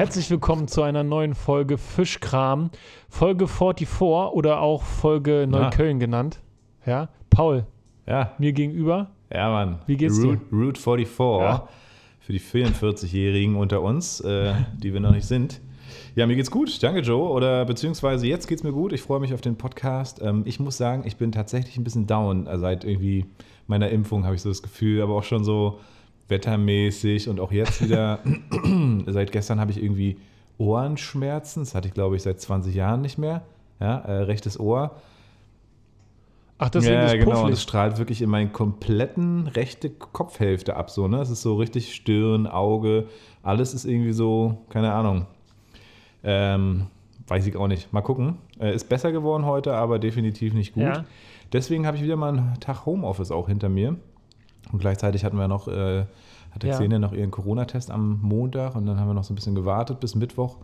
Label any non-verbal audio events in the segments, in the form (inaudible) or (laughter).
Herzlich willkommen zu einer neuen Folge Fischkram. Folge 44 oder auch Folge Neukölln genannt. Ja, Paul, Ja, mir gegenüber. ja, Mann. Wie geht's dir? Route, Route 44 Ja. für die 44-Jährigen unter uns, äh, die wir noch nicht sind. Ja, mir geht's gut. Danke, Joe. Oder beziehungsweise jetzt geht's mir gut. Ich freue mich auf den Podcast. Ähm, ich muss sagen, ich bin tatsächlich ein bisschen down. Also seit irgendwie meiner Impfung habe ich so das Gefühl, aber auch schon so wettermäßig und auch jetzt wieder. (clears throat) seit gestern habe ich irgendwie Ohrenschmerzen. Das hatte ich, glaube ich, seit 20 Jahren nicht mehr. Ja, äh, rechtes Ohr. Ach, deswegen ja, ist genau. Und es strahlt wirklich in meine kompletten rechte Kopfhälfte ab. So, ne? Es ist so richtig Stirn, Auge, alles ist irgendwie so, keine Ahnung. Ähm, weiß ich auch nicht. Mal gucken. Äh, ist besser geworden heute, aber definitiv nicht gut. Ja. Deswegen habe ich wieder mal einen Tag Homeoffice auch hinter mir. Und gleichzeitig hatten wir noch, äh, hatte Ja. Xenia noch ihren Corona-Test am Montag und dann haben wir noch so ein bisschen gewartet bis Mittwoch,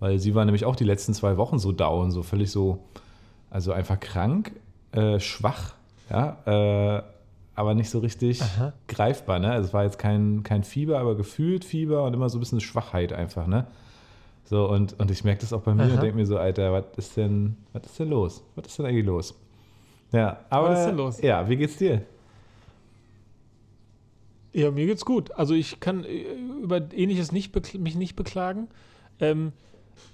weil sie war nämlich auch die letzten zwei Wochen so down, so völlig so, also einfach krank, äh, schwach, ja, äh, aber nicht so richtig Aha. greifbar, ne? Also es war jetzt kein, kein Fieber, aber gefühlt Fieber und immer so ein bisschen Schwachheit einfach, ne? So, und, und ich merke das auch bei mir Aha. und denke mir so, Alter, was ist denn, was ist denn los? Was ist denn eigentlich los? Ja, aber Was ist denn los? ja, wie geht's dir? Ja, mir geht's gut. Also ich kann äh, über Ähnliches nicht mich nicht beklagen. Ähm,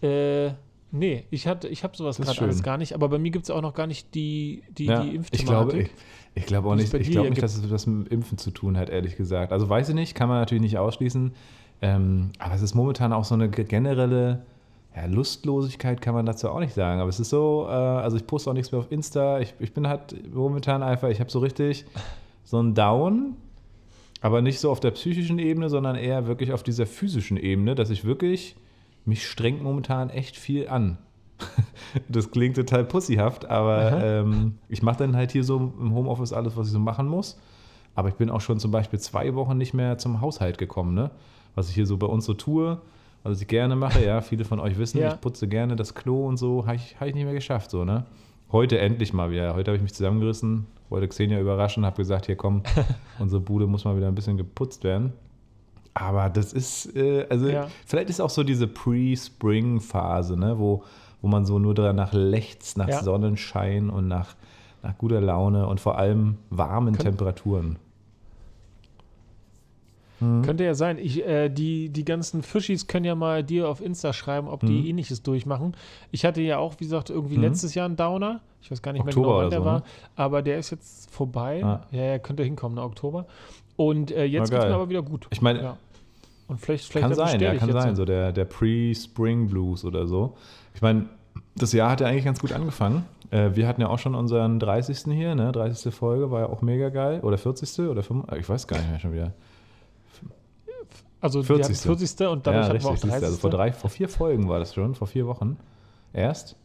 äh, nee, ich, hatte, ich habe sowas Das gerade alles gar nicht. Aber bei mir gibt es auch noch gar nicht die, die, ja, die ich glaube, Impfthematik. ich, ich glaube auch nicht, ich glaube nicht, dass es was mit Impfen zu tun hat, ehrlich gesagt. Also weiß ich nicht, kann man natürlich nicht ausschließen. Ähm, aber es ist momentan auch so eine ge- generelle ja, Lustlosigkeit, kann man dazu auch nicht sagen. Aber es ist so, äh, also ich poste auch nichts mehr auf Insta. Ich, ich bin halt momentan einfach, ich habe so richtig so einen Down, aber nicht so auf der psychischen Ebene, sondern eher wirklich auf dieser physischen Ebene, dass ich wirklich, mich strengt momentan echt viel an. (laughs) Das klingt total pussyhaft, aber ähm, ich mache dann halt hier so im Homeoffice alles, was ich so machen muss. Aber ich bin auch schon zum Beispiel zwei Wochen nicht mehr zum Haushalt gekommen, ne? Was ich hier so bei uns so tue, was ich gerne mache, ja, viele von euch wissen, Ja. ich putze gerne das Klo und so, habe ich, hab ich nicht mehr geschafft, so, ne? Heute endlich mal wieder. Heute habe ich mich zusammengerissen, wollte Xenia überraschen, habe gesagt, hier komm, (laughs) unsere Bude muss mal wieder ein bisschen geputzt werden. Aber das ist, äh, also Ja. vielleicht ist auch so diese Pre-Spring-Phase, ne, wo, wo man so nur danach lechzt, nach Ja. Sonnenschein und nach, nach guter Laune und vor allem warmen Kön- Temperaturen. Mhm. Könnte ja sein. Ich, äh, die, die ganzen Fischis können ja mal dir auf Insta schreiben, ob die Mhm. ähnliches durchmachen. Ich hatte ja auch, wie gesagt, irgendwie Mhm. letztes Jahr einen Downer. Ich weiß gar nicht Oktober mehr genau, wann der so, war. ne? Aber der ist jetzt vorbei. Ah. Ja, ja, könnte hinkommen, ne, Oktober. Und äh, jetzt geht es mir aber wieder gut. Ich meine, Ja. Und vielleicht, vielleicht kann sein, ja, kann sein, so der, der Pre-Spring Blues oder so. Ich meine, das Jahr hat ja eigentlich ganz gut angefangen. Äh, wir hatten ja auch schon unseren 30. hier, ne? 30. Folge, war ja auch mega geil. Oder 40. oder 5. Ich weiß gar nicht mehr schon wieder. Also 40. die hatten 40. und dadurch ja, hatten wir auch richtig. Siehst 30. du, also vor, drei, vor vier Folgen war das schon, vor vier Wochen. Erst?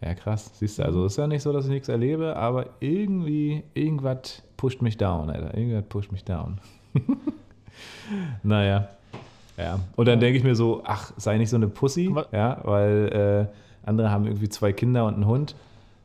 Ja, krass. Siehst du, also es ist ja nicht so, dass ich nichts erlebe, aber irgendwie, irgendwas pusht mich down, Alter. Irgendwas pusht mich down. (laughs) naja. Ja. Und dann denke ich mir so, ach, sei nicht so eine Pussy, ja, weil äh, andere haben irgendwie zwei Kinder und einen Hund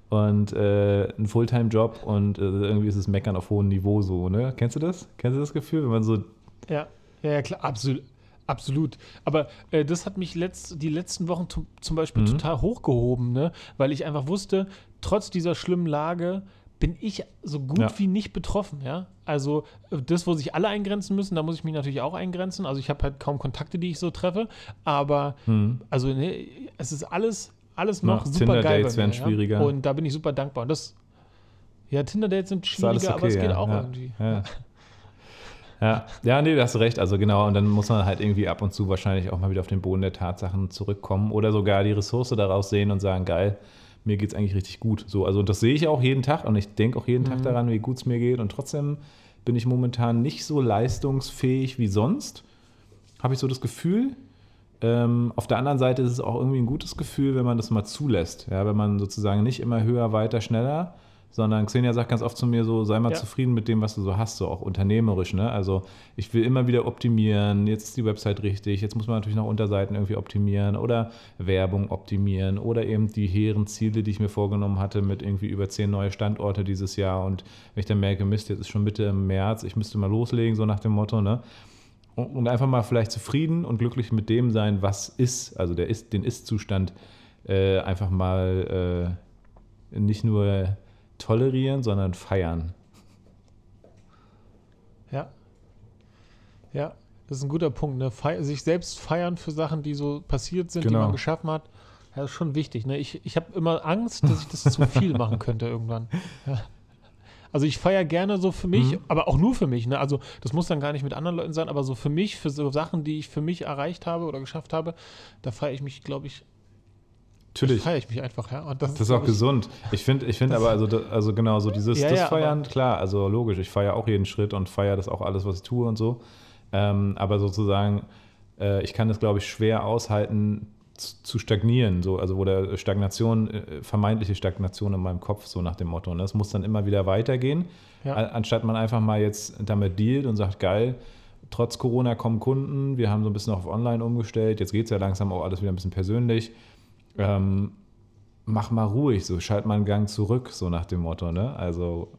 und äh, einen Fulltime-Job und äh, irgendwie ist es Meckern auf hohem Niveau so, ne? Kennst du das? Kennst du das Gefühl, wenn man so Ja, ja, ja klar, absolut. Absolut. Aber äh, das hat mich letzt, die letzten Wochen zum Beispiel Mhm. total hochgehoben, ne? weil ich einfach wusste, trotz dieser schlimmen Lage bin ich so gut Ja. wie nicht betroffen. Ja? Also äh, das, wo sich alle eingrenzen müssen, da muss ich mich natürlich auch eingrenzen. Also ich habe halt kaum Kontakte, die ich so treffe. Aber hm, also ne, es ist alles, alles Ja, noch super geil. Mir, werden schwieriger. Ja? Und da bin ich super dankbar. Und das, ja, Tinder-Dates sind Ist alles schwieriger, aber es okay, geht ja, auch ja, irgendwie. (laughs) Ja. Ja. nee, da hast du recht. Also genau, und dann muss man halt irgendwie ab und zu wahrscheinlich auch mal wieder auf den Boden der Tatsachen zurückkommen oder sogar die Ressource daraus sehen und sagen, geil, mir geht es eigentlich richtig gut. So, also das sehe ich auch jeden Tag und ich denke auch jeden Tag Mhm. daran, wie gut es mir geht. Und trotzdem bin ich momentan nicht so leistungsfähig wie sonst. Habe ich so das Gefühl. Ähm, auf der anderen Seite ist es auch irgendwie ein gutes Gefühl, wenn man das mal zulässt. Ja, wenn man sozusagen nicht immer höher, weiter, schneller, sondern Xenia sagt ganz oft zu mir so, sei mal Ja. zufrieden mit dem, was du so hast, so auch unternehmerisch. Ne? Also ich will immer wieder optimieren, jetzt ist die Website richtig, jetzt muss man natürlich noch Unterseiten irgendwie optimieren oder Werbung optimieren oder eben die hehren Ziele, die ich mir vorgenommen hatte mit irgendwie über zehn neue Standorte dieses Jahr und wenn ich dann merke, Mist, jetzt ist schon Mitte im März, ich müsste mal loslegen, so nach dem Motto, ne? und, und einfach mal vielleicht zufrieden und glücklich mit dem sein, was ist, also der ist, den Ist-Zustand äh, einfach mal äh, nicht nur tolerieren, sondern feiern. Ja. Ja, das ist ein guter Punkt. Ne? Fei sich selbst feiern für Sachen, die so passiert sind, die Genau. man geschaffen hat. Ja, ist schon wichtig. Ne? Ich, ich habe immer Angst, dass ich das zu viel (laughs) machen könnte irgendwann. Ja. Also ich feiere gerne so für mich, Mhm. aber auch nur für mich. Ne? Also das muss dann gar nicht mit anderen Leuten sein, aber so für mich, für so Sachen, die ich für mich erreicht habe oder geschafft habe, da feiere ich mich, glaube ich, Natürlich. feiere ich mich einfach. Ja? Und das, Das ist auch ich, gesund. Ich finde ich find Das- aber, also, also genau, so dieses Ja, das ja, Feiern, klar, also logisch, ich feiere auch jeden Schritt und feiere das auch alles, was ich tue und so. Ähm, aber sozusagen, äh, ich kann es, glaube ich, schwer aushalten, zu, zu stagnieren, so, also wo der Stagnation, äh, vermeintliche Stagnation in meinem Kopf, so nach dem Motto. Ne? Es muss dann immer wieder weitergehen, Ja. an- anstatt man einfach mal jetzt damit dealt und sagt, geil, trotz Corona kommen Kunden, wir haben so ein bisschen auf Online umgestellt, jetzt geht es ja langsam auch alles wieder ein bisschen persönlich. Ähm, mach mal ruhig, so schalt mal einen Gang zurück, so nach dem Motto, ne? Also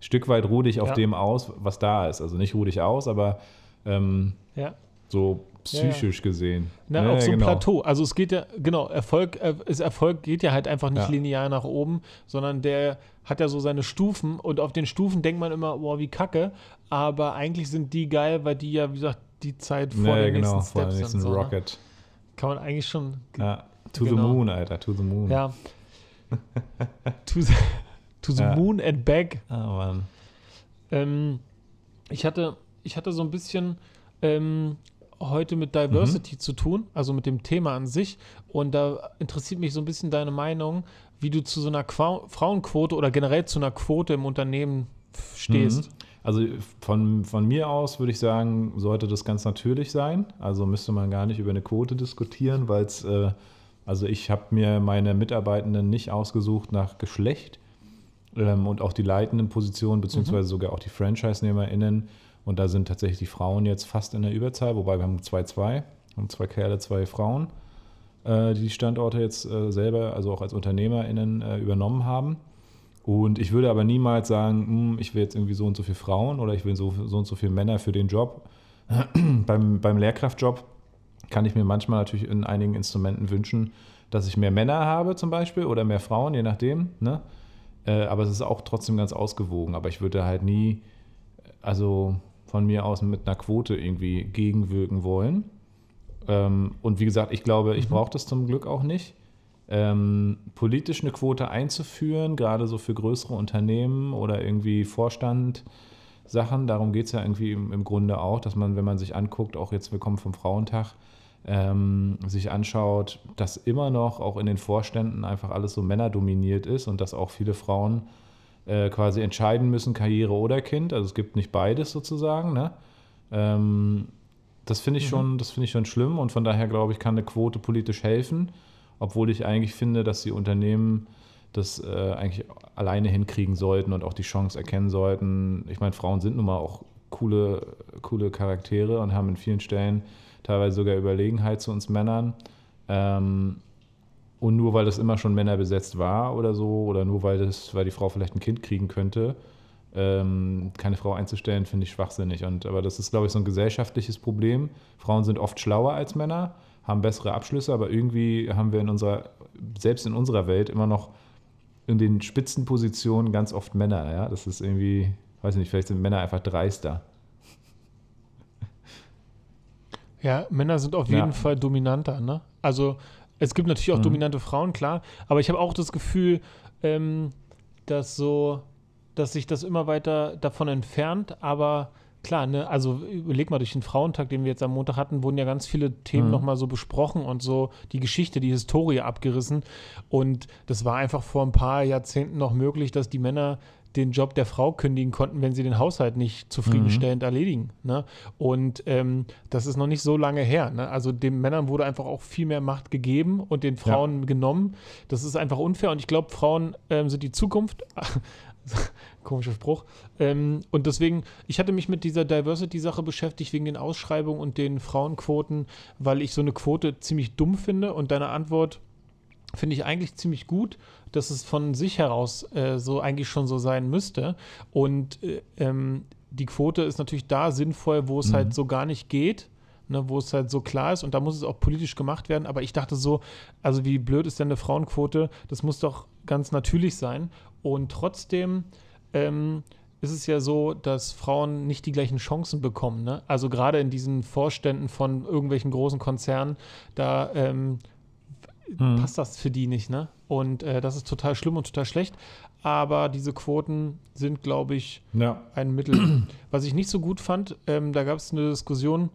Stück weit ruh dich auf Ja. dem aus, was da ist. Also nicht ruh dich aus, aber ähm, Ja. so psychisch gesehen. Na, Ne, auf so einem genau. Plateau. Also es geht ja, genau, Erfolg, äh, ist Erfolg geht ja halt einfach nicht Ja. linear nach oben, sondern der hat ja so seine Stufen und auf den Stufen denkt man immer, boah, wie kacke, aber eigentlich sind die geil, weil die ja, wie gesagt, die Zeit vor Ja, den genau, nächsten vor dem nächsten sind. So, ne? Rocket. Kann man eigentlich schon, Ja, to the Genau. moon, Alter, to the moon. ja, (laughs) to the, to the Ja. moon and back. Ah, Mann. Ähm, ich, hatte, ich hatte so ein bisschen ähm, heute mit Diversity zu tun, also mit dem Thema an sich. Und da interessiert mich so ein bisschen deine Meinung, wie du zu so einer Qua Frauenquote oder generell zu einer Quote im Unternehmen stehst. Mhm. Also von, von mir aus würde ich sagen, sollte das ganz natürlich sein. Also müsste man gar nicht über eine Quote diskutieren, weil es, äh, also ich habe mir meine Mitarbeitenden nicht ausgesucht nach Geschlecht ähm, und auch die leitenden Positionen, beziehungsweise sogar auch die Franchise-NehmerInnen. Und da sind tatsächlich die Frauen jetzt fast in der Überzahl, wobei wir haben 2-2, wir haben zwei Kerle, zwei Frauen, äh, die die Standorte jetzt äh, selber, also auch als UnternehmerInnen äh, übernommen haben. Und ich würde aber niemals sagen, hm, ich will jetzt irgendwie so und so viele Frauen oder ich will so, so und so viele Männer für den Job. (clears throat) beim, beim Lehrkraftjob kann ich mir manchmal natürlich in einigen Instrumenten wünschen, dass ich mehr Männer habe zum Beispiel oder mehr Frauen, je nachdem. Ne? Äh, aber es ist auch trotzdem ganz ausgewogen. Aber ich würde halt nie, also von mir aus mit einer Quote irgendwie gegenwirken wollen. Ähm, und wie gesagt, ich glaube, ich brauche das zum Glück auch nicht. Ähm, politisch eine Quote einzuführen, gerade so für größere Unternehmen oder irgendwie Vorstand Sachen, darum geht es ja irgendwie im, im Grunde auch, dass man, wenn man sich anguckt, auch jetzt willkommen vom Frauentag, ähm, sich anschaut, dass immer noch auch in den Vorständen einfach alles so männerdominiert ist und dass auch viele Frauen äh, quasi entscheiden müssen, Karriere oder Kind. Also es gibt nicht beides sozusagen. Ne? Ähm, das finde ich, schon, das finde ich schon schlimm und von daher glaube ich, kann eine Quote politisch helfen, obwohl ich eigentlich finde, dass die Unternehmen das äh, eigentlich alleine hinkriegen sollten und auch die Chance erkennen sollten. Ich meine, Frauen sind nun mal auch coole, coole Charaktere und haben in vielen Stellen teilweise sogar Überlegenheit zu uns Männern. Ähm, und nur weil das immer schon Männer besetzt war oder so, oder nur weil, das, weil die Frau vielleicht ein Kind kriegen könnte, ähm, keine Frau einzustellen, finde ich schwachsinnig. Und, aber das ist, glaube ich, so ein gesellschaftliches Problem. Frauen sind oft schlauer als Männer, haben bessere Abschlüsse, aber irgendwie haben wir in unserer, selbst in unserer Welt immer noch in den Spitzenpositionen ganz oft Männer. Ja? Das ist irgendwie, weiß nicht, vielleicht sind Männer einfach dreister. Ja, Männer sind auf Ja. jeden Fall dominanter, ne? Also es gibt natürlich auch Mhm. dominante Frauen, klar, aber ich habe auch das Gefühl, ähm, dass so, dass sich das immer weiter davon entfernt, aber klar, ne, also überleg mal, durch den Frauentag, den wir jetzt am Montag hatten, wurden ja ganz viele Themen Mhm. nochmal so besprochen und so die Geschichte, die Historie abgerissen. Und das war einfach vor ein paar Jahrzehnten noch möglich, dass die Männer den Job der Frau kündigen konnten, wenn sie den Haushalt nicht zufriedenstellend erledigen. Ne? Und ähm, das ist noch nicht so lange her. Ne? Also den Männern wurde einfach auch viel mehr Macht gegeben und den Frauen genommen. Das ist einfach unfair und ich glaube, Frauen ähm, sind die Zukunft. (laughs) Komischer Spruch. Ähm, und deswegen, ich hatte mich mit dieser Diversity-Sache beschäftigt wegen den Ausschreibungen und den Frauenquoten, weil ich so eine Quote ziemlich dumm finde und deine Antwort finde ich eigentlich ziemlich gut, dass es von sich heraus äh, so eigentlich schon so sein müsste. Und äh, ähm, die Quote ist natürlich da sinnvoll, wo es Mhm. halt so gar nicht geht. Ne, wo es halt so klar ist und da muss es auch politisch gemacht werden. Aber ich dachte so, also wie blöd ist denn eine Frauenquote? Das muss doch ganz natürlich sein. Und trotzdem ähm, ist es ja so, dass Frauen nicht die gleichen Chancen bekommen. Ne? Also gerade in diesen Vorständen von irgendwelchen großen Konzernen, da ähm, Mhm. passt das für die nicht. Ne? Und äh, das ist total schlimm und total schlecht. Aber diese Quoten sind, glaube ich, Ja. ein Mittel. Was ich nicht so gut fand, ähm, da gab es eine Diskussion,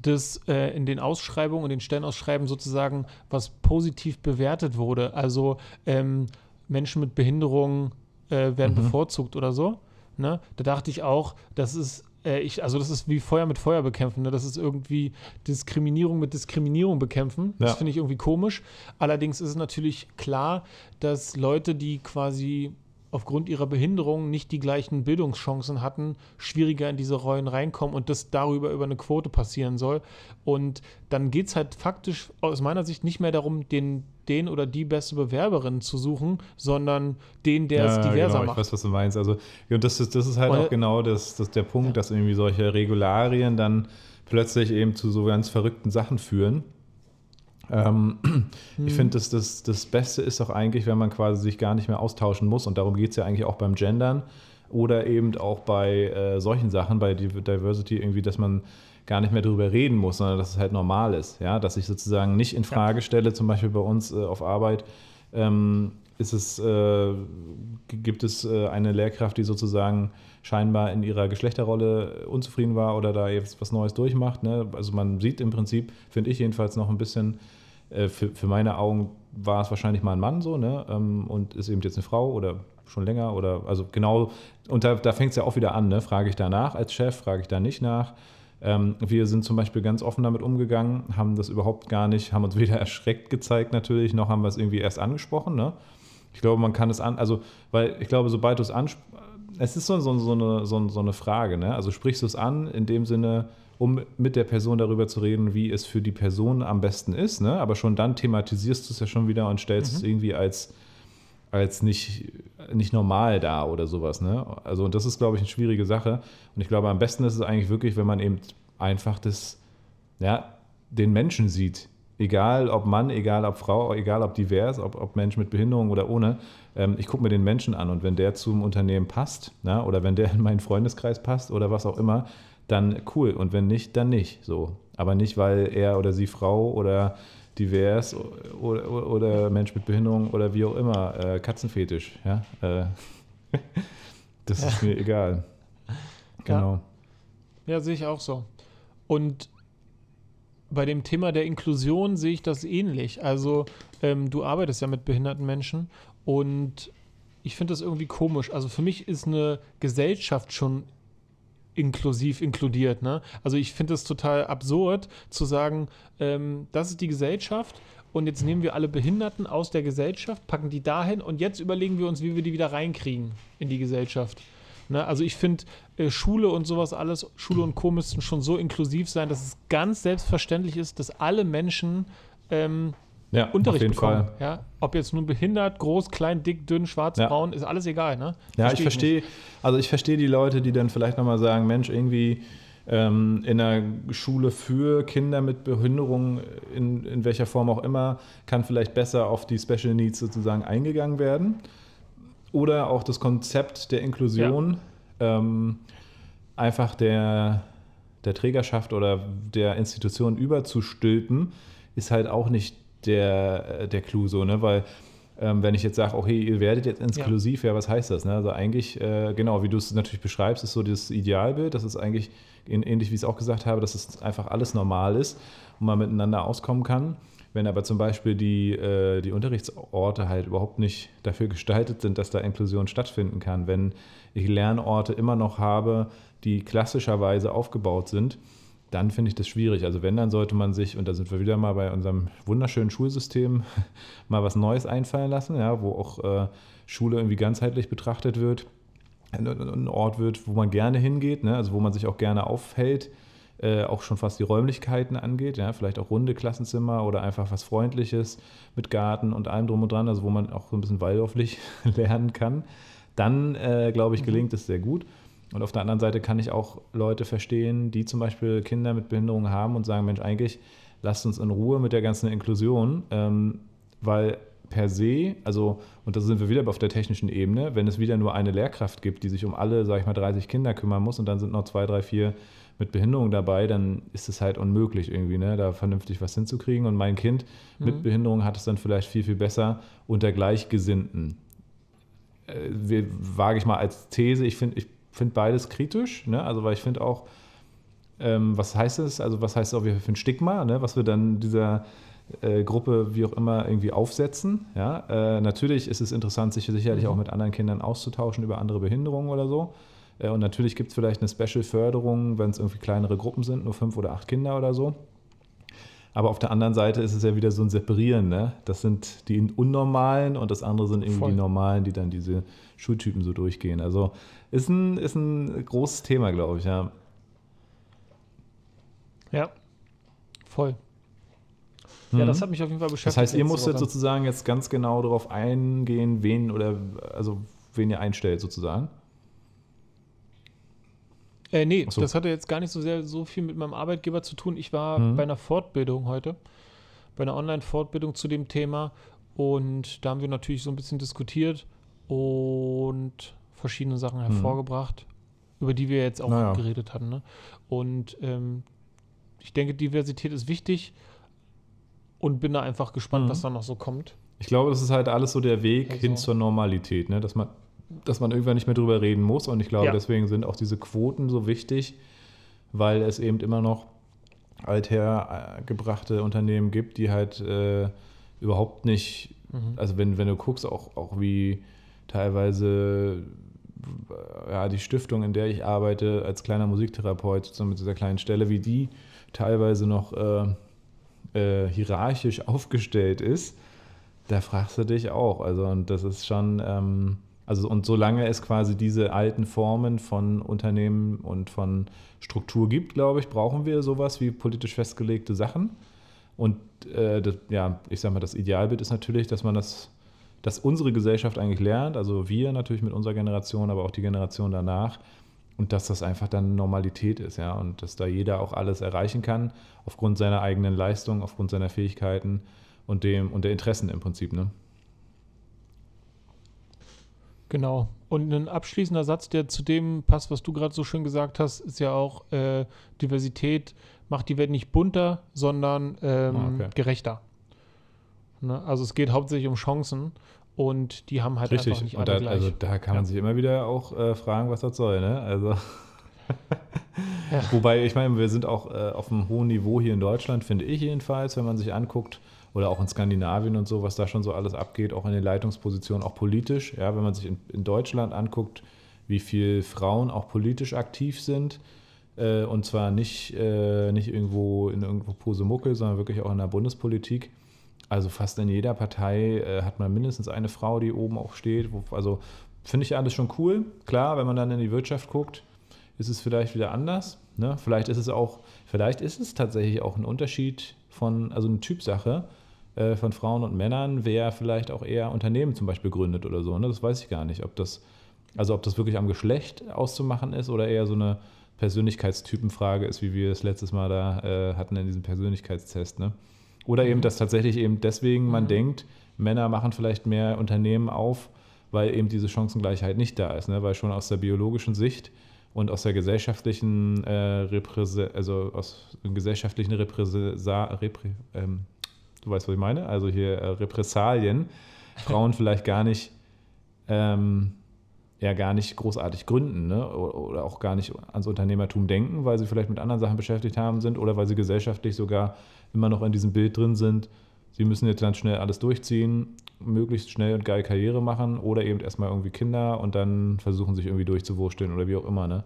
dass äh, in den Ausschreibungen und den Stellenausschreiben sozusagen was positiv bewertet wurde. Also ähm, Menschen mit Behinderung äh, werden Mhm. bevorzugt oder so. Ne? Da dachte ich auch, das ist äh, ich, also das ist wie Feuer mit Feuer bekämpfen. Ne? Das ist irgendwie Diskriminierung mit Diskriminierung bekämpfen. Das Ja. finde ich irgendwie komisch. Allerdings ist es natürlich klar, dass Leute, die quasi aufgrund ihrer Behinderung nicht die gleichen Bildungschancen hatten, schwieriger in diese Rollen reinkommen und das darüber über eine Quote passieren soll. Und dann geht es halt faktisch aus meiner Sicht nicht mehr darum, den, den oder die beste Bewerberin zu suchen, sondern den, der es diverser genau, macht. Ich weiß, was du meinst. Also, ja, und das ist, das ist halt Weil- auch genau das, das der Punkt, Ja. dass irgendwie solche Regularien dann plötzlich eben zu so ganz verrückten Sachen führen. Ähm, (clears throat) Hm. Ich finde, das, das, das Beste ist doch eigentlich, wenn man quasi sich gar nicht mehr austauschen muss. Und darum geht es ja eigentlich auch beim Gendern oder eben auch bei äh, solchen Sachen, bei Div- Diversity irgendwie, dass man gar nicht mehr darüber reden muss, sondern dass es halt normal ist. Ja? Dass ich sozusagen nicht in Frage stelle, zum Beispiel bei uns äh, auf Arbeit, ähm, ist es, äh, gibt es äh, eine Lehrkraft, die sozusagen scheinbar in ihrer Geschlechterrolle unzufrieden war oder da jetzt was Neues durchmacht. Ne? Also man sieht im Prinzip, finde ich jedenfalls noch ein bisschen, äh, für, für meine Augen war es wahrscheinlich mal ein Mann so, ne? Ähm, und ist eben jetzt eine Frau oder schon länger oder also genau, und da, da fängt es ja auch wieder an, ne? Frage ich danach als Chef, frage ich da nicht nach. Ähm, wir sind zum Beispiel ganz offen damit umgegangen, haben das überhaupt gar nicht, haben uns (laughs) weder erschreckt gezeigt natürlich, noch haben wir es irgendwie erst angesprochen. Ne? Ich glaube, man kann es an, also, weil ich glaube, sobald du es ansprichst, es ist so, so, so, eine, so, so eine Frage, ne? Also sprichst du es an in dem Sinne, um mit der Person darüber zu reden, wie es für die Person am besten ist, ne? Aber schon dann thematisierst du es ja schon wieder und stellst es irgendwie als, als nicht, nicht normal dar oder sowas, ne? Also, und das ist, glaube ich, eine schwierige Sache. Und ich glaube, am besten ist es eigentlich wirklich, wenn man eben einfach das, ja, den Menschen sieht. Egal ob Mann, egal ob Frau, egal ob divers, ob, ob Mensch mit Behinderung oder ohne. Ähm, ich gucke mir den Menschen an und wenn der zum Unternehmen passt, na, oder wenn der in meinen Freundeskreis passt oder was auch immer, dann cool. Und wenn nicht, dann nicht. So. Aber nicht, weil er oder sie Frau oder divers oder, oder, oder Mensch mit Behinderung oder wie auch immer, äh, Katzenfetisch. Ja? Äh, (laughs) das ist mir egal. Genau. Ja, sehe ich auch so. Und bei dem Thema der Inklusion sehe ich das ähnlich. Also, ähm, du arbeitest ja mit behinderten Menschen und ich finde das irgendwie komisch. Also, für mich ist eine Gesellschaft schon inklusiv inkludiert. Ne? Also, ich finde es total absurd zu sagen, ähm, das ist die Gesellschaft. Und jetzt nehmen wir alle Behinderten aus der Gesellschaft, packen die dahin und jetzt überlegen wir uns, wie wir die wieder reinkriegen in die Gesellschaft. Ne? Also ich finde, äh, Schule und sowas alles, Schule und Co. müssten schon so inklusiv sein, dass es ganz selbstverständlich ist, dass alle Menschen ähm, Ja, Unterricht bekommen. Fall. Ja? Ob jetzt nun behindert, groß, klein, dick, dünn, schwarz, Ja. braun, ist alles egal. Ne? Ja, Versteh ich verstehe, also ich verstehe die Leute, die dann vielleicht nochmal sagen, Mensch, irgendwie ähm, in einer Schule für Kinder mit Behinderung, in, in welcher Form auch immer, kann vielleicht besser auf die Special Needs sozusagen eingegangen werden. Oder auch das Konzept der Inklusion ähm, einfach der, der Trägerschaft oder der Institution überzustülpen, ist halt auch nicht der, der Clou so, ne? Weil ähm, wenn ich jetzt sage, okay, ihr werdet jetzt inklusiv, ja, was heißt das? Ne? Also eigentlich, äh, genau, wie du es natürlich beschreibst, ist so das Idealbild, das ist eigentlich ähnlich wie ich es auch gesagt habe, dass es einfach alles normal ist und man miteinander auskommen kann. Wenn aber zum Beispiel die, äh, die Unterrichtsorte halt überhaupt nicht dafür gestaltet sind, dass da Inklusion stattfinden kann, wenn ich Lernorte immer noch habe, die klassischerweise aufgebaut sind, dann finde ich das schwierig. Also wenn, dann sollte man sich, und da sind wir wieder mal bei unserem wunderschönen Schulsystem, (laughs) mal was Neues einfallen lassen, ja, wo auch äh, Schule irgendwie ganzheitlich betrachtet wird, ein, Ort wird, wo man gerne hingeht, ne, also wo man sich auch gerne aufhält, äh, auch schon fast die Räumlichkeiten angeht, ja, vielleicht auch runde Klassenzimmer oder einfach was Freundliches mit Garten und allem drum und dran, also wo man auch so ein bisschen waldorflich (laughs) lernen kann. Dann, äh, glaube ich, gelingt es sehr gut. und auf der anderen Seite kann ich auch Leute verstehen, die zum Beispiel Kinder mit Behinderungen haben und sagen, Mensch, eigentlich lasst uns in Ruhe mit der ganzen Inklusion, ähm, weil per se, also, und da sind wir wieder auf der technischen Ebene, wenn es wieder nur eine Lehrkraft gibt, die sich um alle, sag ich mal, 30 Kinder kümmern muss und dann sind noch zwei, drei, vier mit Behinderung dabei, dann ist es halt unmöglich irgendwie, ne, da vernünftig was hinzukriegen. Und mein Kind mhm. mit Behinderung hat es dann vielleicht viel, viel besser unter Gleichgesinnten. Äh, wage ich mal als These, ich finde ich find beides kritisch, ne? also weil ich finde auch, ähm, was heißt es, also was heißt es auch für ein Stigma, ne? was wir dann dieser äh, Gruppe, wie auch immer, irgendwie aufsetzen. Ja? Äh, natürlich ist es interessant, sich sicherlich mhm. auch mit anderen Kindern auszutauschen über andere Behinderungen oder so. Äh, und natürlich gibt es vielleicht eine Special-Förderung, wenn es irgendwie kleinere Gruppen sind, nur fünf oder acht Kinder oder so. Aber auf der anderen Seite ist es ja wieder so ein Separieren. Ne? Das sind die Unnormalen und das andere sind irgendwie Voll. die Normalen, die dann diese Schultypen so durchgehen. Also ist ein, ist ein großes Thema, glaube ich, ja. Ja, voll. Ja, mhm. das hat mich auf jeden Fall beschäftigt. Das heißt, ihr musstet sozusagen jetzt ganz genau darauf eingehen, wen oder also wen ihr einstellt sozusagen. Äh, nee, so. das hatte jetzt gar nicht so sehr so viel mit meinem Arbeitgeber zu tun. Ich war mhm. bei einer Fortbildung heute, bei einer Online-Fortbildung zu dem Thema und da haben wir natürlich so ein bisschen diskutiert und verschiedene Sachen mhm. hervorgebracht, mhm. über die wir jetzt auch naja. geredet hatten. Ne? Und ähm, ich denke, Diversität ist wichtig und bin da einfach gespannt, mhm. was da noch so kommt. Ich glaube, das ist halt alles so der Weg also. hin zur Normalität, ne? dass, man, dass man irgendwann nicht mehr drüber reden muss. Und ich glaube, ja. deswegen sind auch diese Quoten so wichtig, weil es eben immer noch althergebrachte Unternehmen gibt, die halt äh, überhaupt nicht, mhm. also wenn, wenn du guckst, auch, auch wie teilweise ja, die Stiftung, in der ich arbeite, als kleiner Musiktherapeut, so mit dieser kleinen Stelle, wie die teilweise noch äh, äh, hierarchisch aufgestellt ist, da fragst du dich auch. Also, und das ist schon, ähm, also, und solange es quasi diese alten Formen von Unternehmen und von Struktur gibt, glaube ich, brauchen wir sowas wie politisch festgelegte Sachen. Und äh, das, ja, ich sag mal, das Idealbild ist natürlich, dass man das, dass unsere Gesellschaft eigentlich lernt, also wir natürlich mit unserer Generation, aber auch die Generation danach, und dass das einfach dann Normalität ist, ja, und dass da jeder auch alles erreichen kann, aufgrund seiner eigenen Leistung, aufgrund seiner Fähigkeiten und dem und der Interessen im Prinzip, ne? Genau. Und ein abschließender Satz, der zu dem passt, was du gerade so schön gesagt hast, ist ja auch, äh, Diversität macht die Welt nicht bunter, sondern ähm, ah, okay. gerechter. Ne? Also es geht hauptsächlich um Chancen und die haben halt Richtig. einfach nicht alle da, gleich. Also da kann man ja. sich immer wieder auch äh, fragen, was das soll. Ne? Also (laughs) ja. Wobei, ich meine, wir sind auch äh, auf einem hohen Niveau hier in Deutschland, finde ich jedenfalls, wenn man sich anguckt, oder auch in Skandinavien und so, was da schon so alles abgeht, auch in den Leitungspositionen, auch politisch. Ja, wenn man sich in, in Deutschland anguckt, wie viele Frauen auch politisch aktiv sind, äh, und zwar nicht, äh, nicht irgendwo in irgendwo Posemuckel, sondern wirklich auch in der Bundespolitik also fast in jeder Partei äh, hat man mindestens eine Frau, die oben auch steht. Wo, also finde ich alles schon cool. Klar, wenn man dann in die Wirtschaft guckt, ist es vielleicht wieder anders. Ne? Vielleicht ist es auch, vielleicht ist es tatsächlich auch ein Unterschied von, also eine Typsache äh, von Frauen und Männern, wer vielleicht auch eher Unternehmen zum Beispiel gründet oder so. Ne? Das weiß ich gar nicht, ob das, also ob das wirklich am Geschlecht auszumachen ist oder eher so eine Persönlichkeitstypenfrage ist, wie wir es letztes Mal da äh, hatten in diesem Persönlichkeitstest. Ne? Oder eben, mhm. dass tatsächlich eben deswegen man mhm. denkt, Männer machen vielleicht mehr Unternehmen auf, weil eben diese Chancengleichheit nicht da ist. Ne? Weil schon aus der biologischen Sicht und aus der gesellschaftlichen, äh, also aus gesellschaftlichen Represa Repre ähm, du weißt, was ich meine? Also hier äh, Repressalien, Frauen (laughs) vielleicht gar nicht, ähm, ja gar nicht großartig gründen ne? oder, auch gar nicht ans Unternehmertum denken, weil sie vielleicht mit anderen Sachen beschäftigt haben sind oder weil sie gesellschaftlich sogar immer noch in diesem Bild drin sind, sie müssen jetzt ganz schnell alles durchziehen, möglichst schnell und geil Karriere machen oder eben erstmal irgendwie Kinder und dann versuchen sich irgendwie durchzuwursteln oder wie auch immer. Ne?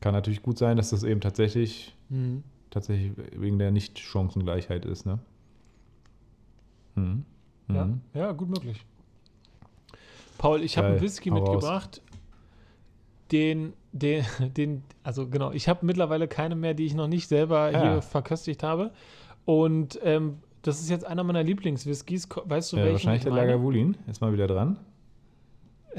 Kann natürlich gut sein, dass das eben tatsächlich, mhm. tatsächlich wegen der Nicht-Chancengleichheit ist. Ne? Mhm. Ja, mhm. ja, gut möglich. Paul, ich habe einen Whisky mitgebracht, den, den, den, also genau, ich habe mittlerweile keine mehr, die ich noch nicht selber ja. hier verköstigt habe. Und ähm, das ist jetzt einer meiner Lieblingswhiskys. Weißt du, ja, welchen? Wahrscheinlich der Lagavulin. Ist mal wieder dran. (laughs)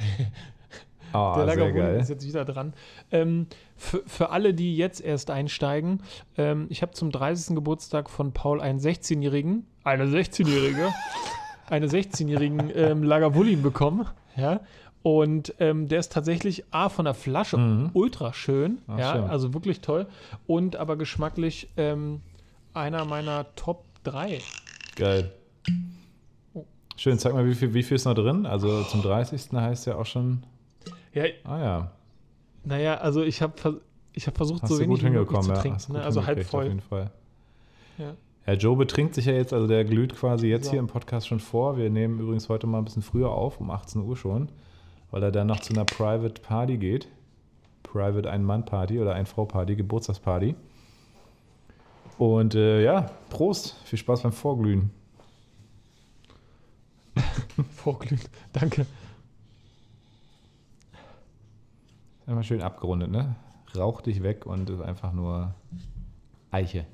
Ah, der geil. ist jetzt wieder dran. Ähm, für, für alle, die jetzt erst einsteigen, ähm, ich habe zum 30. Geburtstag von Paul einen 16-Jährigen, eine 16-Jährige, (laughs) eine 16-jährigen ähm, Lagavulin bekommen. Ja. Und ähm, der ist tatsächlich A von der Flasche Mhm. ultra schön, Ach, ja, schön. also wirklich toll. Und aber geschmacklich ähm, einer meiner Top 3. Geil. Oh. Schön, zeig mal, wie viel, wie viel ist noch drin? Also zum 30. heißt ja auch schon. Ja, Ah ja. naja, also ich habe ich hab versucht, Hast so wenig gut wie möglich hingekommen, zu ja. trinken. Du Ne? Also halb hingekriegt, Auf voll. jeden Fall. Ja. Ja, Joe betrinkt sich ja jetzt, also der glüht quasi jetzt So. hier im Podcast schon vor. Wir nehmen übrigens heute mal ein bisschen früher auf, um 18 Uhr schon, weil er dann noch zu einer Private Party geht. Private Ein-Mann-Party oder Ein-Frau-Party, Geburtstagsparty. Und äh, ja, Prost, viel Spaß beim Vorglühen. (laughs) Vorglühen. Danke. Einmal schön abgerundet, ne? Rauch dich weg und ist einfach nur Eiche.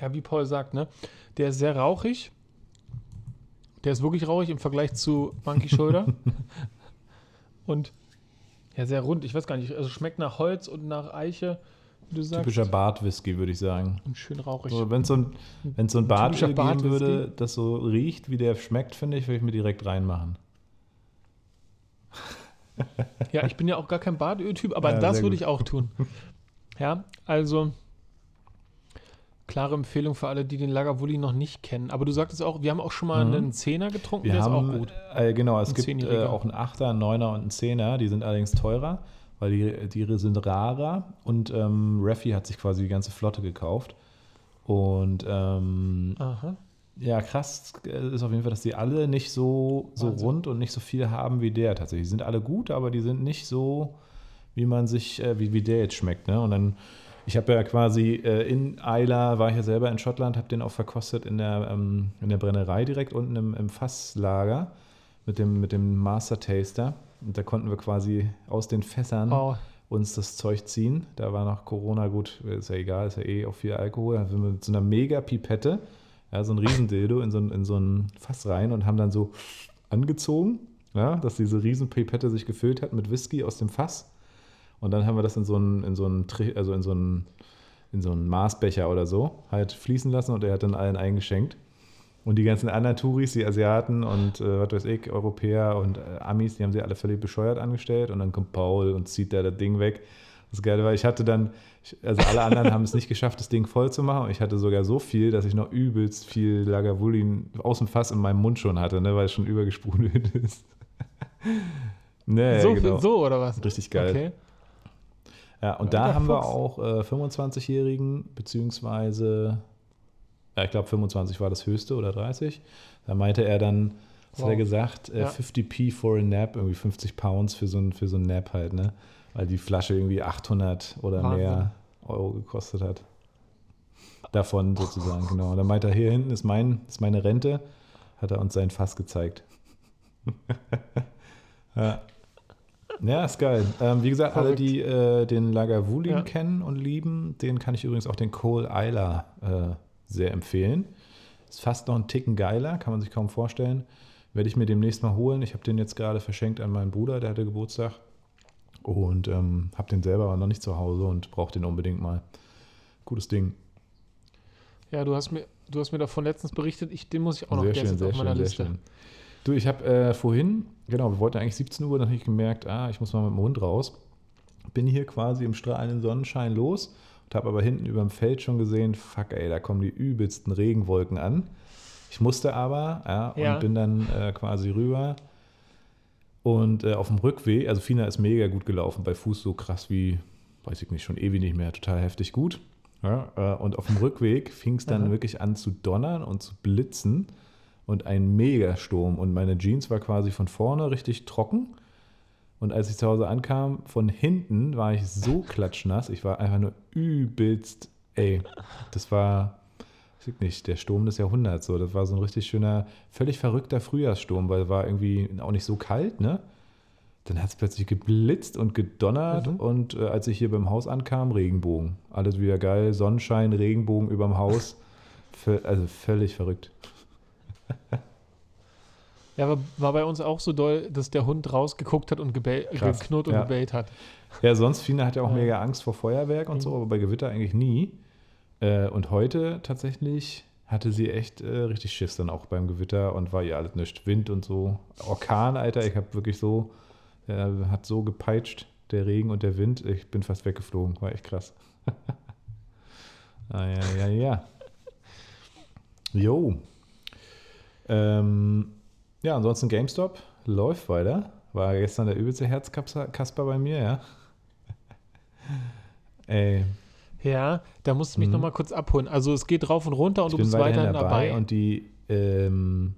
Ja, wie Paul sagt, ne? Der ist sehr rauchig. Der ist wirklich rauchig im Vergleich zu Monkey Shoulder. (laughs) und ja, sehr rund. Ich weiß gar nicht. Also schmeckt nach Holz und nach Eiche, wie du sagst. Typischer Bartwhisky, würde ich sagen. und schön rauchig. So, Wenn es so ein, wenn's so ein Bartöl geben würde, das so riecht, wie der schmeckt, finde ich, würde ich mir direkt reinmachen. Ja, ich bin ja auch gar kein Badöl-Typ, aber Ja, das würde ich auch tun. Ja, also klare Empfehlung für alle, die den Lagavulin noch nicht kennen. Aber du sagtest auch, wir haben auch schon mal Mhm. einen Zehner getrunken, Wir der haben, ist auch gut. Äh, genau, es gibt äh, auch einen Achter, einen Neuner und einen Zehner. Die sind allerdings teurer, weil die, die sind rarer. Und ähm, Raffi hat sich quasi die ganze Flotte gekauft. Und ähm, Aha. Ja, krass äh, ist auf jeden Fall, dass die alle nicht so, so Wahnsinn. rund und nicht so viel haben wie der tatsächlich. Die sind alle gut, aber die sind nicht so, wie man sich, äh, wie, wie der jetzt schmeckt. Ne? Und dann, ich habe ja quasi äh, in Isla, war ich ja selber in Schottland, habe den auch verkostet in der, ähm, in der Brennerei direkt unten im, im Fasslager mit dem, mit dem Master Taster. Und da konnten wir quasi aus den Fässern Oh, uns das Zeug ziehen. Da war noch Corona, gut, ist ja egal, ist ja eh auch viel Alkohol. Dann sind wir mit so einer Mega-Pipette, ja, so ein Riesendildo in so, ein- in so ein Fass rein und haben dann so angezogen, ja, dass diese Riesenpipette sich gefüllt hat mit Whisky aus dem Fass. Und dann haben wir das in so einen, in so also in so einen, in so einen Maßbecher oder so halt fließen lassen und er hat dann allen eingeschenkt. Und die ganzen anderen Touris, die Asiaten und äh, was weiß ich, Europäer und äh, Amis, die haben sie alle völlig bescheuert angestellt und dann kommt Paul und zieht da das Ding weg. Das Geile war, ich hatte dann, also alle anderen haben es nicht geschafft, das Ding voll zu machen und ich hatte sogar so viel, dass ich noch übelst viel Lagavulin aus dem Fass in meinem Mund schon hatte, ne, weil es schon übergesprudelt (laughs) ist. nee, so, genau. so oder was? Richtig geil. Okay. Ja, und Ja, da haben wir Fuchs. auch äh, 25-Jährigen, beziehungsweise, ja, ich glaube 25 war das höchste oder 30. Da meinte er dann, was hat er Wow. gesagt, äh, Ja. 50p for a nap, irgendwie 50 Pounds für so ein, für so ein Nap halt, ne? Weil die Flasche irgendwie 800 oder Wahnsinn. mehr Euro gekostet hat. Davon sozusagen, genau. Und dann meinte er, hier hinten ist, mein, ist meine Rente, hat er uns sein Fass gezeigt. (laughs) ja. Ja, ist geil. Ähm, wie gesagt, alle, Verrückt. die äh, den Lagavulin Ja. kennen und lieben, den kann ich übrigens auch den Cole Isla äh, sehr empfehlen. Ist fast noch ein Ticken geiler, kann man sich kaum vorstellen. Werde ich mir demnächst mal holen. Ich habe den jetzt gerade verschenkt an meinen Bruder, der hatte Geburtstag. Und ähm, habe den selber aber noch nicht zu Hause und brauche den unbedingt mal. Gutes Ding. Ja, du hast mir, du hast mir davon letztens berichtet, ich, den muss ich auch noch, sehr schön, sehr auf meiner schön, Liste. schön. Du, ich habe äh, vorhin, genau, wir wollten eigentlich 17 Uhr, dann habe ich gemerkt, ah, ich muss mal mit dem Hund raus. Bin hier quasi im strahlenden Sonnenschein los und habe aber hinten über dem Feld schon gesehen, fuck ey, da kommen die übelsten Regenwolken an. Ich musste aber, ja, und Ja. bin dann äh, quasi rüber. Und äh, auf dem Rückweg, also Fina ist mega gut gelaufen, bei Fuß so krass wie, weiß ich nicht, schon ewig nicht mehr, total heftig gut. Ja, äh, und auf dem Rückweg fing es dann Aha. wirklich an zu donnern und zu blitzen und ein Megasturm. Und meine Jeans war quasi von vorne richtig trocken. Und als ich zu Hause ankam, von hinten war ich so klatschnass. Ich war einfach nur übelst, ey, das war, nicht, der Sturm des Jahrhunderts. So. Das war so ein richtig schöner, völlig verrückter Frühjahrssturm, weil war irgendwie auch nicht so kalt, ne? Dann hat es plötzlich geblitzt und gedonnert Mhm. und äh, als ich hier beim Haus ankam, Regenbogen. Alles wieder geil, Sonnenschein, Regenbogen überm Haus. (laughs) Also völlig verrückt. (laughs) Ja, aber war bei uns auch so doll, dass der Hund rausgeguckt hat und geknurrt und ja. gebellt hat. Ja, sonst Fina hat ja auch Ja. mega Angst vor Feuerwerk und so, aber bei Gewitter eigentlich nie. Äh, und heute tatsächlich hatte sie echt äh, richtig Schiss dann auch beim Gewitter und war ihr alles nichts. Wind und so. Orkan, Alter, ich habe wirklich so, äh, hat so gepeitscht, der Regen und der Wind. Ich bin fast weggeflogen, war echt krass. (laughs) ah, ja, ja, ja. Jo. Ähm, ja, ansonsten GameStop läuft weiter. War gestern der übelste Herzkasper bei mir, ja. (laughs) Ey, Ja, da musst du mich Mhm. noch mal kurz abholen. Also es geht rauf und runter und ich du bist weiterhin weiterhin dabei, dabei. und die, ähm,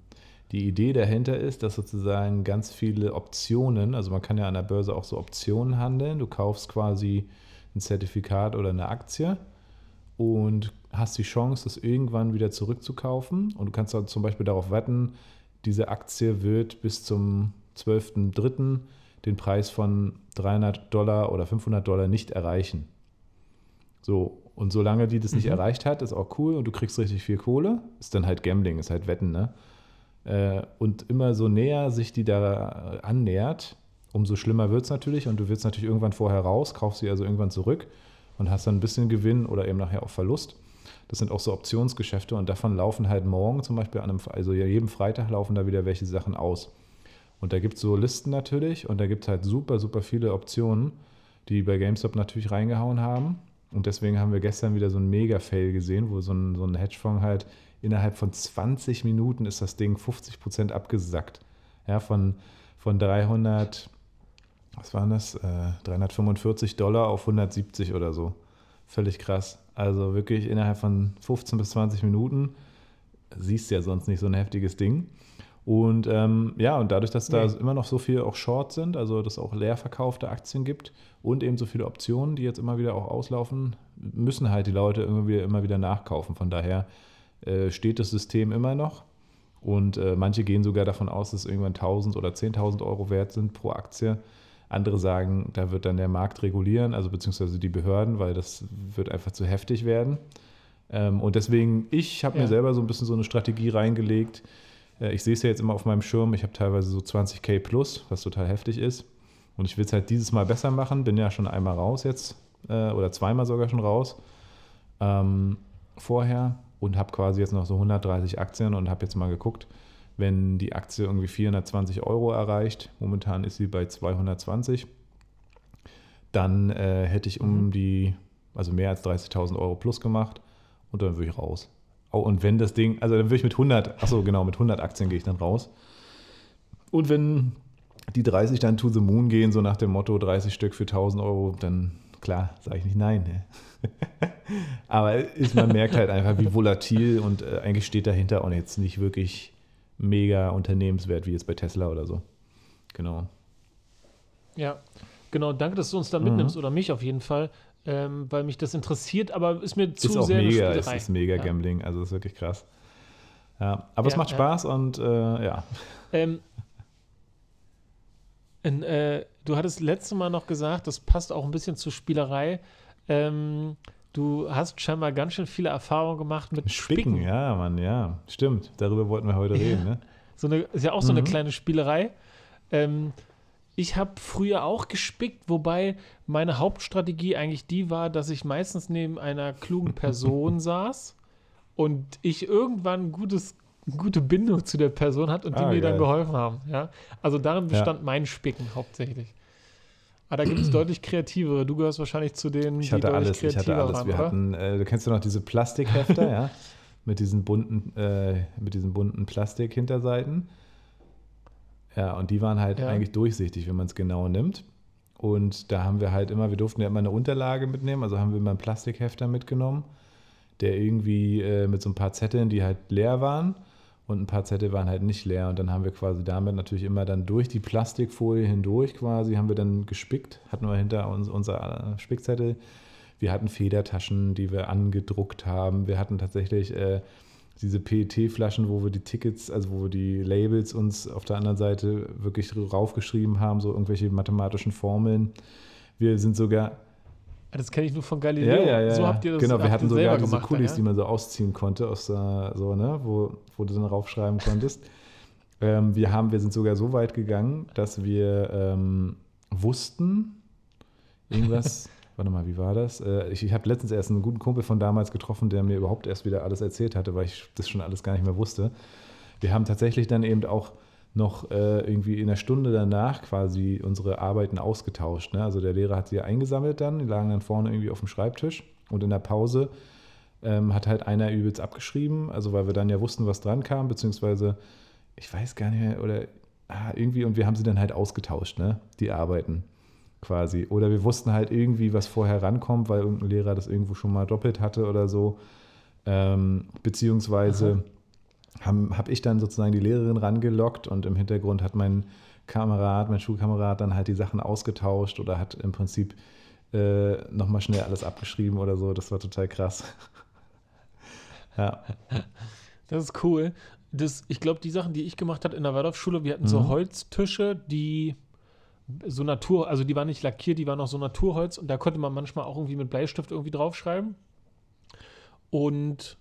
die Idee dahinter ist, dass sozusagen ganz viele Optionen, also man kann ja an der Börse auch so Optionen handeln. Du kaufst quasi ein Zertifikat oder eine Aktie und hast die Chance, das irgendwann wieder zurückzukaufen. Und du kannst dann zum Beispiel darauf wetten, diese Aktie wird bis zum 12.03. den Preis von 300 Dollar oder 500 Dollar nicht erreichen. So, und solange die das nicht Mhm. erreicht hat, ist auch cool und du kriegst richtig viel Kohle. Ist dann halt Gambling, ist halt Wetten, ne? Äh, Und immer so näher sich die da annähert, umso schlimmer wird es natürlich und du willst natürlich irgendwann vorher raus, kaufst sie also irgendwann zurück und hast dann ein bisschen Gewinn oder eben nachher auch Verlust. Das sind auch so Optionsgeschäfte und davon laufen halt morgen zum Beispiel an einem, also ja, jeden Freitag laufen da wieder welche Sachen aus. Und da gibt es so Listen natürlich und da gibt es halt super, super viele Optionen, die bei GameStop natürlich reingehauen haben. Und deswegen haben wir gestern wieder so einen Mega-Fail gesehen, wo so ein, so ein Hedgefonds halt innerhalb von 20 Minuten ist das Ding 50% abgesackt. Ja, von, von 300, was waren das? Äh, 345 Dollar auf 170 oder so. Völlig krass. Also wirklich innerhalb von 15 bis 20 Minuten siehst du ja sonst nicht so ein heftiges Ding. Und ähm, ja, und dadurch, dass da Nee. immer noch so viel auch Shorts sind, also dass es auch leer verkaufte Aktien gibt und eben so viele Optionen, die jetzt immer wieder auch auslaufen, müssen halt die Leute irgendwie immer wieder nachkaufen. Von daher äh, steht das System immer noch. Und äh, manche gehen sogar davon aus, dass irgendwann 1000 oder 10.000 Euro wert sind pro Aktie. Andere sagen, da wird dann der Markt regulieren, also beziehungsweise die Behörden, weil das wird einfach zu heftig werden. Ähm, und deswegen, ich habe Ja. mir selber so ein bisschen so eine Strategie reingelegt. Äh, ich sehe es ja jetzt immer auf meinem Schirm. Ich habe teilweise so 20k plus, was total heftig ist. Und ich will es halt dieses Mal besser machen. Bin ja schon einmal raus jetzt äh, oder zweimal sogar schon raus ähm, vorher und habe quasi jetzt noch so 130 Aktien und habe jetzt mal geguckt, wenn die Aktie irgendwie 420 Euro erreicht, momentan ist sie bei 220, dann äh, hätte ich um Mhm. die, also mehr als 30.000 Euro plus gemacht und dann würde ich raus. Oh, und wenn das Ding, also dann würde ich mit 100, achso genau, mit 100 Aktien gehe ich dann raus. Und wenn die 30 dann to the moon gehen, so nach dem Motto 30 Stück für 1000 Euro, dann klar, sage ich nicht nein. Ne? (laughs) Aber ist, man merkt halt einfach, wie volatil und äh, eigentlich steht dahinter auch jetzt nicht wirklich mega Unternehmenswert wie jetzt bei Tesla oder so. Genau. Ja, genau. Danke, dass du uns da Mhm. mitnimmst oder mich auf jeden Fall, ähm, weil mich das interessiert, aber ist mir zu ist auch sehr mega, es ist mega Ja. Gambling, also ist wirklich krass. Ja, aber es Ja, macht ja. Spaß und äh, ja. Ähm, in, äh, du hattest letztes Mal noch gesagt, das passt auch ein bisschen zur Spielerei. Ähm, du hast scheinbar ganz schön viele Erfahrungen gemacht mit Spicken, Spicken. ja, Mann, ja. Stimmt, darüber wollten wir heute reden, ne? So eine, ist ja auch so eine Mhm. kleine Spielerei. Ähm, ich habe früher auch gespickt, wobei meine Hauptstrategie eigentlich die war, dass ich meistens neben einer klugen Person (laughs) saß und ich irgendwann gutes, gute Bindung zu der Person hatte und die Ah, mir dann geil. geholfen haben. Ja? Also darin Ja. bestand mein Spicken hauptsächlich. Aber da gibt es (clears throat) deutlich kreativere. Du gehörst wahrscheinlich zu denen, Ich hatte alles, ich hatte alles. waren, Wir oder? hatten, äh, du kennst ja noch diese Plastikhefter, (laughs) ja? Mit diesen bunten, äh, mit diesen bunten Plastik-Hinterseiten. Ja, und die waren halt Ja. eigentlich durchsichtig, wenn man es genau nimmt. Und da haben wir halt immer, wir durften ja immer eine Unterlage mitnehmen, also haben wir immer einen Plastikhefter mitgenommen, der irgendwie äh, mit so ein paar Zetteln, die halt leer waren und ein paar Zettel waren halt nicht leer. Und dann haben wir quasi damit natürlich immer dann durch die Plastikfolie hindurch quasi, haben wir dann gespickt, hatten wir hinter uns unser äh, Spickzettel. Wir hatten Federtaschen, die wir angedruckt haben. Wir hatten tatsächlich äh, diese PET-Flaschen, wo wir die Tickets, also wo wir die Labels uns auf der anderen Seite wirklich raufgeschrieben haben, so irgendwelche mathematischen Formeln. Wir sind sogar, Das kenne ich nur von Galileo. ja, ja, ja. So habt ihr das genau, wir hatten sogar diese gemacht, Kulis, ja? die man so ausziehen konnte, aus, äh, so, ne, wo, wo du dann raufschreiben konntest. Ähm, wir, haben, wir sind sogar so weit gegangen, dass wir ähm, wussten, irgendwas, (laughs) warte mal, wie war das? Äh, ich ich habe letztens erst einen guten Kumpel von damals getroffen, der mir überhaupt erst wieder alles erzählt hatte, weil ich das schon alles gar nicht mehr wusste. Wir haben tatsächlich dann eben auch noch äh, irgendwie in der Stunde danach quasi unsere Arbeiten ausgetauscht. Ne? Also der Lehrer hat sie eingesammelt dann, die lagen dann vorne irgendwie auf dem Schreibtisch und in der Pause ähm, hat halt einer übelst abgeschrieben, also weil wir dann ja wussten, was dran kam, beziehungsweise ich weiß gar nicht mehr, oder ah, irgendwie, und wir haben sie dann halt ausgetauscht, ne? die Arbeiten quasi. Oder wir wussten halt irgendwie, was vorher rankommt, weil irgendein Lehrer das irgendwo schon mal doppelt hatte oder so. Ähm, beziehungsweise habe hab ich dann sozusagen die Lehrerin rangelockt und im Hintergrund hat mein Kamerad, mein Schulkamerad dann halt die Sachen ausgetauscht oder hat im Prinzip äh, nochmal schnell alles abgeschrieben oder so. Das war total krass. (laughs) ja. Das ist cool. Das, ich glaube, die Sachen, die ich gemacht habe in der Waldorfschule, wir hatten mhm. so Holztische, die so Natur, also die waren nicht lackiert, die waren auch so Naturholz und da konnte man manchmal auch irgendwie mit Bleistift irgendwie draufschreiben. Und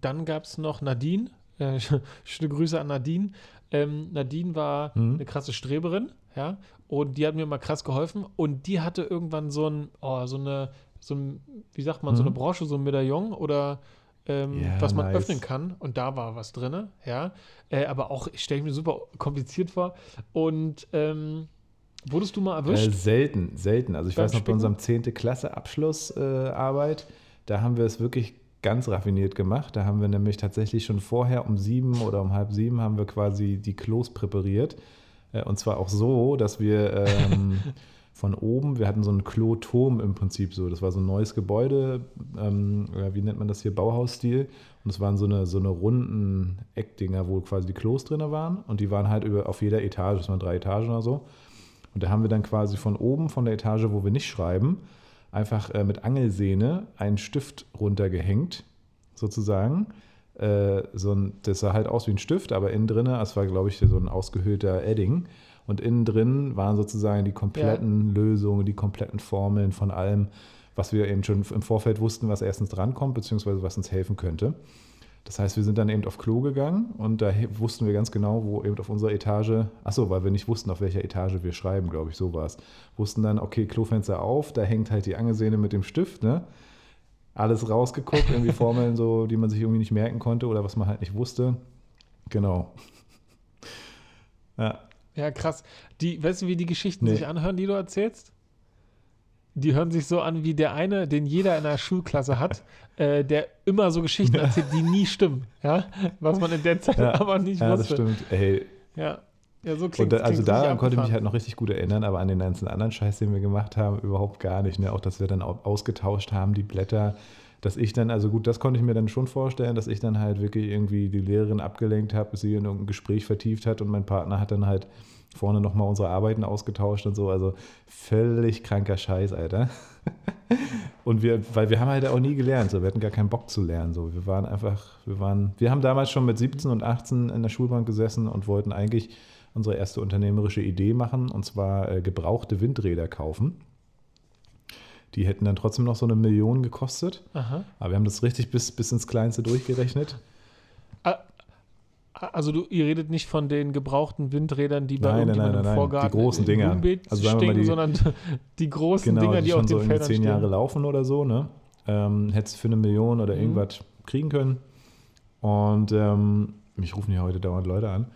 dann gab es noch Nadine, äh, (laughs) schöne Grüße an Nadine. Ähm, Nadine war mhm. eine krasse Streberin, ja, und die hat mir mal krass geholfen und die hatte irgendwann so ein, oh, so eine, so ein, wie sagt man, mhm. so eine mhm. Brosche, so ein Medaillon oder ähm, ja, was man nice. öffnen kann. Und da war was drin, ja. Äh, aber auch, ich stelle mir super kompliziert vor. Und ähm, wurdest du mal erwischt? Äh, selten, selten. Also ich weiß noch, bei unserem 10. Klasse Abschlussarbeit, äh, da haben wir es wirklich ganz raffiniert gemacht. Da haben wir nämlich tatsächlich schon vorher um sieben oder um halb sieben haben wir quasi die Klos präpariert. Äh, und zwar auch so, dass wir ähm, (laughs) von oben, wir hatten so einen Kloturm im Prinzip so. Das war so ein neues Gebäude, ähm, wie nennt man das hier, Bauhausstil. Und es waren so eine, so eine runden Eckdinger, wo quasi die Klos drin waren. Und die waren halt über, auf jeder Etage, das waren drei Etagen oder so. Und da haben wir dann quasi von oben, von der Etage, wo wir nicht schreiben, einfach äh, mit Angelsehne einen Stift runtergehängt, sozusagen. Äh, so ein, das sah halt aus wie ein Stift, aber innen drin, das war, glaube ich, so ein ausgehöhlter Edding. Und innen drin waren sozusagen die kompletten ja. Lösungen, die kompletten Formeln von allem, was wir eben schon im Vorfeld wussten, was erstens drankommt, beziehungsweise was uns helfen könnte. Das heißt, wir sind dann eben auf Klo gegangen und da wussten wir ganz genau, wo eben auf unserer Etage, achso, weil wir nicht wussten, auf welcher Etage wir schreiben, glaube ich, so war es. Wussten dann, okay, Klofenster auf, da hängt halt die Angesehene mit dem Stift, ne? Alles rausgeguckt, irgendwie Formeln so, die man sich irgendwie nicht merken konnte oder was man halt nicht wusste. Genau. (laughs) Ja. Ja, krass. Die, weißt du, wie die Geschichten nee. sich anhören, die du erzählst? Die hören sich so an wie der eine, den jeder in der Schulklasse hat, (laughs) äh, der immer so Geschichten erzählt, die nie stimmen. Ja, was man in der Zeit ja, aber nicht ja, wusste. Ja, das stimmt. Ey. Ja. Ja, so klingt, und da, Also daran konnte ich mich halt noch richtig gut erinnern, aber an den ganzen anderen Scheiß, den wir gemacht haben, überhaupt gar nicht. Ne? Auch, dass wir dann ausgetauscht haben, die Blätter, dass ich dann, also gut, das konnte ich mir dann schon vorstellen, dass ich dann halt wirklich irgendwie die Lehrerin abgelenkt habe, sie in irgendein Gespräch vertieft hat und mein Partner hat dann halt vorne nochmal unsere Arbeiten ausgetauscht und so. Also völlig kranker Scheiß, Alter. (laughs) und wir, weil wir haben halt auch nie gelernt, so. wir hatten gar keinen Bock zu lernen. So. Wir waren einfach, wir waren, wir haben damals schon mit 17 und 18 in der Schulbank gesessen und wollten eigentlich unsere erste unternehmerische Idee machen, und zwar äh, gebrauchte Windräder kaufen. Die hätten dann trotzdem noch so eine Million gekostet. Aha. Aber wir haben das richtig bis, bis ins Kleinste durchgerechnet. Also du, ihr redet nicht von den gebrauchten Windrädern, die bei nein, irgendjemandem nein, nein, im Vorgarten die großen Dinger. also stehen, die, sondern (laughs) die großen genau, Dinger, die, die auf den so Feldern zehn Jahre laufen oder so, ne? Ähm, hättest du für eine Million oder mhm. irgendwas kriegen können. Und ähm, mich rufen ja heute dauernd Leute an,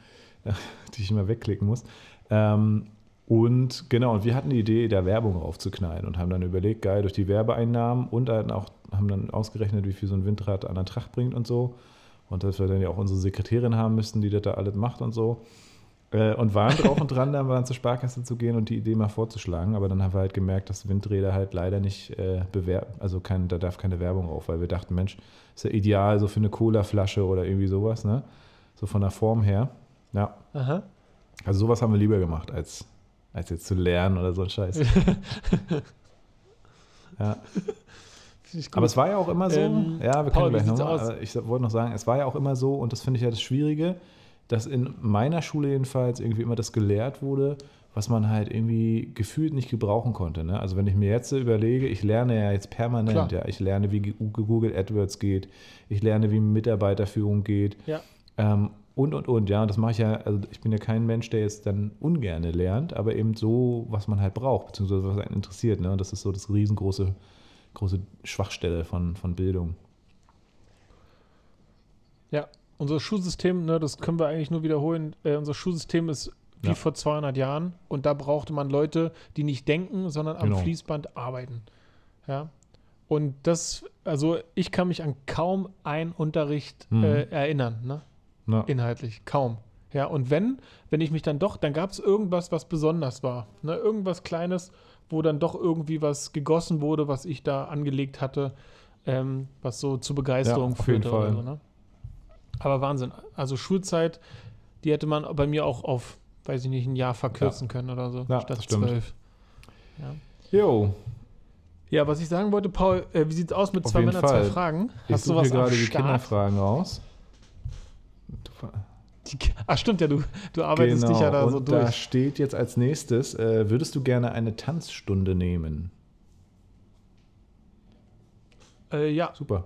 (laughs) die ich immer wegklicken muss. Ähm, und genau, und wir hatten die Idee, da Werbung raufzuknallen und haben dann überlegt, geil, durch die Werbeeinnahmen und auch, haben dann ausgerechnet, wie viel so ein Windrad an der Tracht bringt und so und dass wir dann ja auch unsere Sekretärin haben müssten, die das da alles macht und so. Äh, und waren drauf und dran, (laughs) dann zur Sparkasse zu gehen und die Idee mal vorzuschlagen. Aber dann haben wir halt gemerkt, dass Windräder halt leider nicht äh, bewerben, also kein, da darf keine Werbung auf, weil wir dachten, Mensch, ist ja ideal so für eine Cola-Flasche oder irgendwie sowas, ne? So von der Form her. Ja. Aha. Also sowas haben wir lieber gemacht, als, als jetzt zu lernen oder so ein Scheiß. (laughs) ja. Aber es war ja auch immer so, ähm, ja, wir können gleich nochmal, ich wollte noch sagen, es war ja auch immer so, und das finde ich ja das Schwierige, dass in meiner Schule jedenfalls irgendwie immer das gelehrt wurde, was man halt irgendwie gefühlt nicht gebrauchen konnte. Ne? Also wenn ich mir jetzt überlege, ich lerne ja jetzt permanent, ja, ich lerne, wie Google AdWords geht, ich lerne, wie Mitarbeiterführung geht. Ja. Ähm, Und, und, und, ja, das mache ich ja, also ich bin ja kein Mensch, der jetzt dann ungerne lernt, aber eben so, was man halt braucht, beziehungsweise was einen interessiert. Ne? Das ist so das riesengroße große Schwachstelle von, von Bildung. Ja, unser Schulsystem, ne, das können wir eigentlich nur wiederholen, äh, unser Schulsystem ist wie ja. vor 200 Jahren und da brauchte man Leute, die nicht denken, sondern am genau. Fließband arbeiten. Ja, und das, also ich kann mich an kaum einen Unterricht mhm. äh, erinnern, ne? Ja. Inhaltlich, kaum. Ja, und wenn, wenn ich mich dann doch, dann gab es irgendwas, was besonders war. Ne? Irgendwas Kleines, wo dann doch irgendwie was gegossen wurde, was ich da angelegt hatte, ähm, was so zu Begeisterung ja, führte. Oder so, ne? Aber Wahnsinn. Also Schulzeit, die hätte man bei mir auch auf, weiß ich nicht, ein Jahr verkürzen ja. können oder so, ja, statt zwölf. Ja. Jo. Ja, was ich sagen wollte, Paul, äh, wie sieht es aus mit auf zwei Männern, zwei Fragen? Hast ich du was gerade die Kinderfragen raus. Die, ach stimmt ja, du, du arbeitest genau. dich ja da und so durch. Da steht jetzt als nächstes, äh, würdest du gerne eine Tanzstunde nehmen? Äh, ja. Super.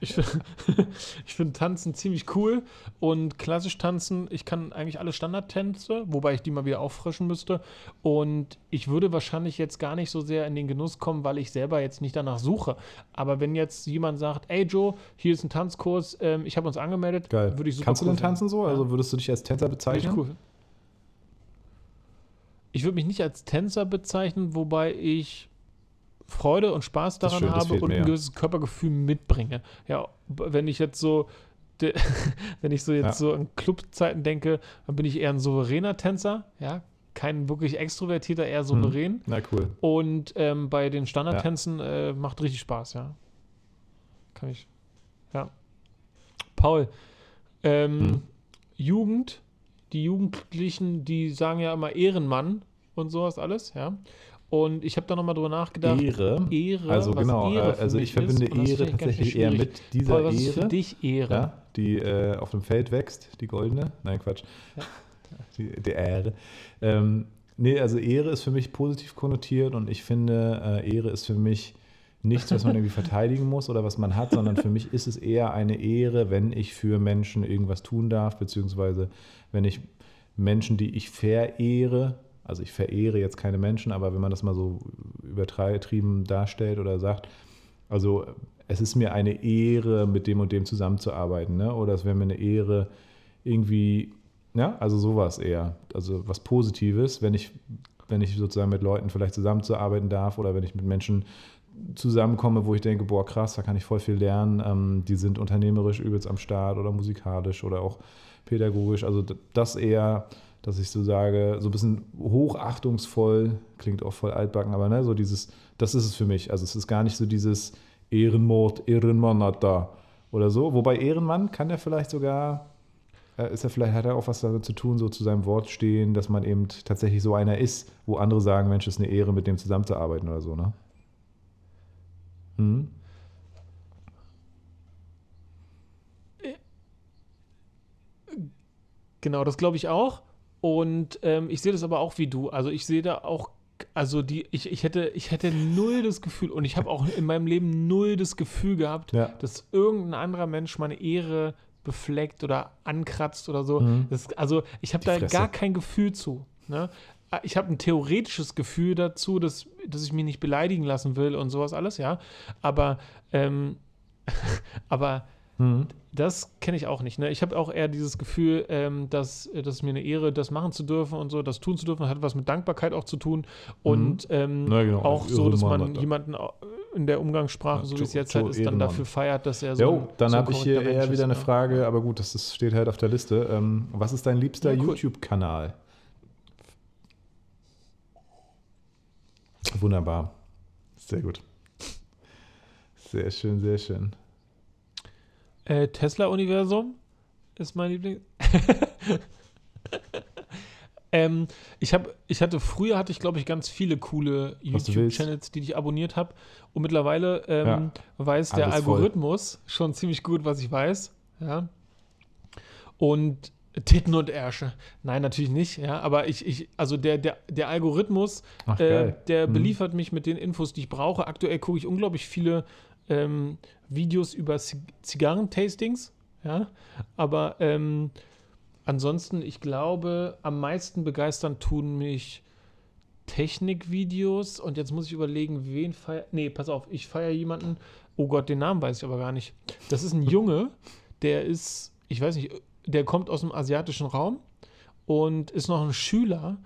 Ich, (laughs) ich finde Tanzen ziemlich cool und klassisch tanzen, ich kann eigentlich alle Standardtänze, wobei ich die mal wieder auffrischen müsste. Und ich würde wahrscheinlich jetzt gar nicht so sehr in den Genuss kommen, weil ich selber jetzt nicht danach suche. Aber wenn jetzt jemand sagt, ey Joe, hier ist ein Tanzkurs, ähm, ich habe uns angemeldet, Geil. würde ich super Kannst cool du denn tanzen so? Also würdest du dich als Tänzer bezeichnen? Cool. Ich würde mich nicht als Tänzer bezeichnen, wobei ich Freude und Spaß daran schön, habe und ein gewisses Körpergefühl mitbringe. Ja, wenn ich jetzt so (laughs) wenn ich so jetzt ja. so an Clubzeiten denke, dann bin ich eher ein souveräner Tänzer, ja, kein wirklich extrovertierter, eher souverän. Hm. Na cool. Und ähm, bei den Standardtänzen ja. äh, macht richtig Spaß, ja. Kann ich. Ja. Paul, ähm, hm. Jugend, die Jugendlichen, die sagen ja immer Ehrenmann und sowas alles, ja. Und ich habe da nochmal drüber nachgedacht. Ehre. Ehre. Also genau, Ehre äh, also ich verbinde Ehre tatsächlich eher mit dieser Paul, was Ehre. Ist für dich Ehre. Ja, die äh, auf dem Feld wächst, die goldene. Nein, Quatsch. Ja. (laughs) Die, die Ehre. Ähm, nee, also Ehre ist für mich positiv konnotiert und ich finde, äh, Ehre ist für mich nichts, was man irgendwie verteidigen muss oder was man hat, sondern für mich ist es eher eine Ehre, wenn ich für Menschen irgendwas tun darf, beziehungsweise wenn ich Menschen, die ich verehre, also ich verehre jetzt keine Menschen, aber wenn man das mal so übertrieben darstellt oder sagt, also es ist mir eine Ehre, mit dem und dem zusammenzuarbeiten, ne? oder es wäre mir eine Ehre, irgendwie, ja, also sowas eher, also was Positives, wenn ich, wenn ich sozusagen mit Leuten vielleicht zusammenzuarbeiten darf oder wenn ich mit Menschen zusammenkomme, wo ich denke, boah, krass, da kann ich voll viel lernen, ähm, die sind unternehmerisch übelst am Start oder musikalisch oder auch pädagogisch, also das eher dass ich so sage, so ein bisschen hochachtungsvoll, klingt auch voll altbacken, aber ne, so dieses, das ist es für mich. Also es ist gar nicht so dieses Ehrenmord, Ehrenmann hat da oder so. Wobei Ehrenmann kann ja vielleicht sogar, äh, ist er vielleicht, hat er auch was damit zu tun, so zu seinem Wort stehen, dass man eben tatsächlich so einer ist, wo andere sagen, Mensch, es ist eine Ehre, mit dem zusammenzuarbeiten oder so, ne? Hm? Genau, das glaube ich auch. Und ähm, ich sehe das aber auch wie du. Also ich sehe da auch, also die, ich, ich, hätte, ich hätte null das Gefühl und ich habe auch in meinem Leben null das Gefühl gehabt, ja. dass irgendein anderer Mensch meine Ehre befleckt oder ankratzt oder so. Mhm. Das, also ich habe da Fresse. gar kein Gefühl zu. Ne? Ich habe ein theoretisches Gefühl dazu, dass, dass ich mich nicht beleidigen lassen will und sowas alles, ja. Aber, ähm, (laughs) aber Mhm. Das kenne ich auch nicht. Ne? Ich habe auch eher dieses Gefühl, ähm, dass, äh, dass es mir eine Ehre, das machen zu dürfen und so, das tun zu dürfen. Das hat was mit Dankbarkeit auch zu tun. Und mhm. ähm, genau. auch so, dass man jemanden in der Umgangssprache, ja, so wie es jetzt halt ist, dann dafür feiert, dass er so. Jo, dann so habe ich hier eher wieder eine ne? Frage, aber gut, das, das, steht halt auf der Liste. Ähm, was ist dein liebster ja, cool. YouTube-Kanal? Wunderbar. Sehr gut. Sehr schön, sehr schön. Äh, Tesla-Universum ist mein Liebling. (laughs) ähm, ich, hab, ich hatte früher hatte ich glaube ich ganz viele coole YouTube-Channels, die ich abonniert habe. Und mittlerweile ähm, ja. weiß der Algorithmus voll. schon ziemlich gut, was ich weiß. Ja. Und Titten und Ärsche. Nein, natürlich nicht, ja. Aber ich, ich also der, der, der Algorithmus, Ach, äh, der hm. beliefert mich mit den Infos, die ich brauche. Aktuell gucke ich unglaublich viele ähm, Videos über Zigarrentastings. Ja, aber ähm, ansonsten, ich glaube, am meisten begeistern tun mich Technikvideos und jetzt muss ich überlegen, wen feier. Nee, pass auf, ich feiere jemanden. Oh Gott, den Namen weiß ich aber gar nicht. Das ist ein (laughs) Junge, der ist, ich weiß nicht, der kommt aus dem asiatischen Raum und ist noch ein Schüler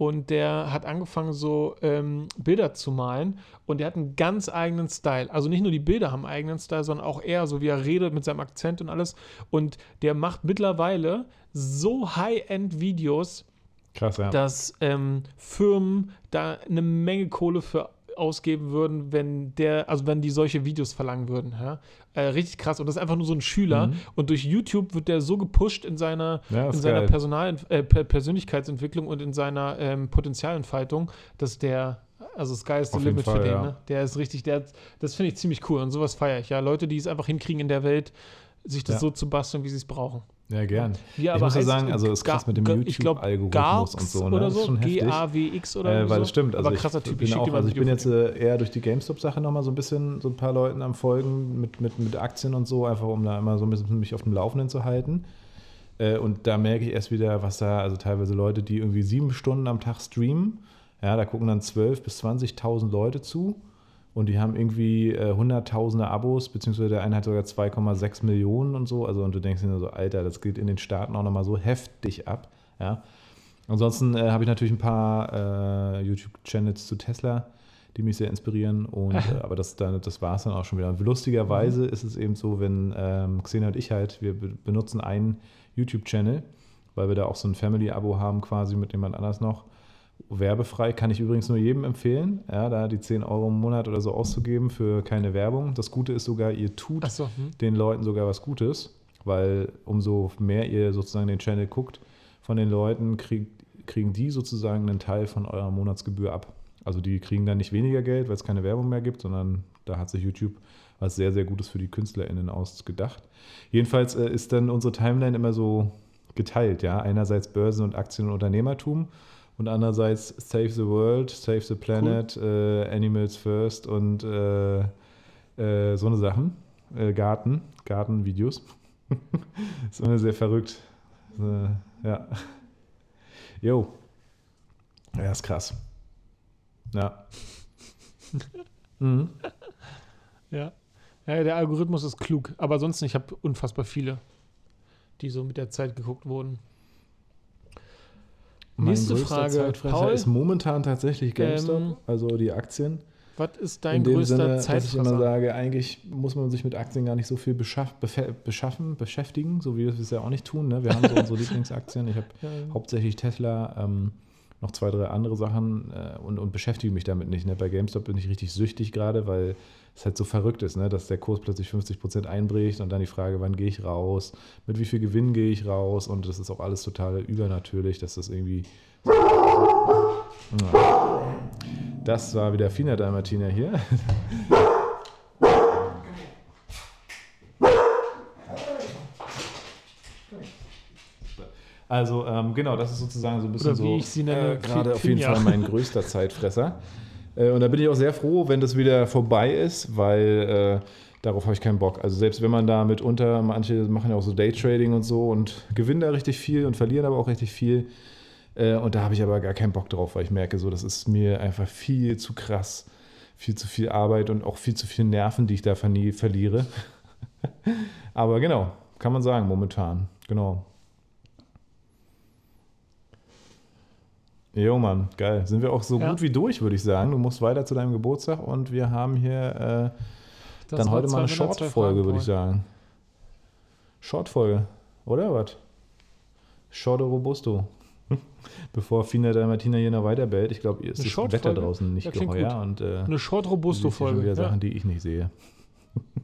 und der hat angefangen, so ähm, Bilder zu malen und der hat einen ganz eigenen Style. Also nicht nur die Bilder haben einen eigenen Style, sondern auch er, so wie er redet mit seinem Akzent und alles. Und der macht mittlerweile so High-End-Videos, Krass, ja. dass ähm, Firmen da eine Menge Kohle für ausgeben würden, wenn der, also wenn die solche Videos verlangen würden. Ja? Äh, richtig krass. Und das ist einfach nur so ein Schüler. Mhm. Und durch YouTube wird der so gepusht in seiner, Ja, in seiner. Personal, äh, Per- Persönlichkeitsentwicklung und in seiner ähm, Potenzialentfaltung, dass der, also Sky is the Auf limit Fall, für den, ja. ne? Der ist richtig, der, das finde ich ziemlich cool. Und sowas feiere ich. Ja, Leute, die es einfach hinkriegen in der Welt, sich das so zu basteln, wie sie es brauchen. Ja, gern. Er Ich muss ja sagen, also ist krass mit dem YouTube-Algorithmus und so, ne? Oder so. G-A-W-X oder Äh, so. weil das stimmt. Also Aber ich krasser Typ. bin auch, also ich bin jetzt äh, eher durch die GameStop-Sache nochmal so ein bisschen so ein paar Leuten am Folgen mit, mit, mit Aktien und so, einfach um da immer so ein bisschen mich auf dem Laufenden zu halten. Äh, und da merke ich erst wieder, was da, also teilweise Leute, die irgendwie sieben Stunden am Tag streamen, ja, da gucken dann 12.000 bis 20.000 Leute zu und die haben irgendwie äh, hunderttausende Abos, beziehungsweise der eine hat sogar 2,6 Millionen und so. Also und du denkst dir so, Alter, das geht in den Staaten auch nochmal so heftig ab. Ja. Ansonsten äh, habe ich natürlich ein paar äh, YouTube-Channels zu Tesla, die mich sehr inspirieren. Und, äh, aber das, dann- das war es dann auch schon wieder. Und lustigerweise ist es eben so, wenn ähm, Xenia und ich halt, wir be benutzen einen YouTube-Channel, weil wir da auch so ein Family-Abo haben quasi mit jemand anders noch. Werbefrei kann ich übrigens nur jedem empfehlen, ja, da die 10 Euro im Monat oder so auszugeben für keine Werbung. Das Gute ist sogar, ihr tut Achso, hm. den Leuten sogar was Gutes, weil umso mehr ihr sozusagen den Channel guckt von den Leuten, kriegt, kriegen die sozusagen einen Teil von eurer Monatsgebühr ab. Also die kriegen dann nicht weniger Geld, weil es keine Werbung mehr gibt, sondern da hat sich YouTube was sehr, sehr Gutes für die KünstlerInnen ausgedacht. Jedenfalls äh, ist dann unsere Timeline immer so geteilt, ja. Einerseits Börsen und Aktien und Unternehmertum und andererseits Save the World, Save the Planet, äh, Animals First und äh, äh, so eine Sachen. Äh, Garten, Gartenvideos. (laughs) ist immer sehr verrückt. Ja. Jo. Ja, ist krass. Ja. mhm. Ja. ja, der Algorithmus ist klug. Aber sonst. Ich habe unfassbar viele, die so mit der Zeit geguckt wurden. Nächste größter Frage, Zeitfresser Paul. ist momentan tatsächlich GameStop, Ähm, also die Aktien. Was ist dein größter Sinne, dass ich immer Zeitfresser? sage, eigentlich muss man sich mit Aktien gar nicht so viel beschaff, beschaffen, beschäftigen, so wie wir es ja auch nicht tun. Ne? Wir haben so unsere (laughs) Lieblingsaktien. Ich habe Ja, hauptsächlich Tesla, ähm, noch zwei, drei andere Sachen äh, und, und beschäftige mich damit nicht. Ne? Bei GameStop bin ich richtig süchtig gerade, weil es halt so verrückt ist, ne? dass der Kurs plötzlich 50% einbricht und dann die Frage, wann gehe ich raus, mit wie viel Gewinn gehe ich raus und das ist auch alles total übernatürlich, dass das irgendwie. Ja. Das war wieder Fina Dalmatina hier. Also ähm, genau, das ist sozusagen so ein bisschen Oder wie so ich sie nenne, äh, gerade auf jeden. Fall mein (laughs) größter Zeitfresser. Äh, und da bin ich auch sehr froh, wenn das wieder vorbei ist, weil äh, darauf habe ich keinen Bock. Also selbst wenn man da mitunter, manche machen ja auch so Daytrading und so und gewinnen da richtig viel und verlieren aber auch richtig viel. Äh, und da habe ich aber gar keinen Bock drauf, weil ich merke, so das ist mir einfach viel zu krass, viel zu viel Arbeit und auch viel zu viel Nerven, die ich da verliere. (laughs) aber genau, kann man sagen momentan. Genau. Jo, Mann, geil. Sind wir auch so Ja. gut wie durch, würde ich sagen. Du musst weiter zu deinem Geburtstag und wir haben hier äh, dann heute mal eine Short-Folge, würde ich sagen. Short-Folge, oder was? Short Robusto. (laughs) Bevor Fina Dalmatina hier noch weiter bellt. Ich glaube, ihr ist das? Wetter draußen nicht Ja, geheuer. Und äh, Eine Short schon Robusto-Folge. wieder Ja. Sachen, die ich nicht sehe. (laughs)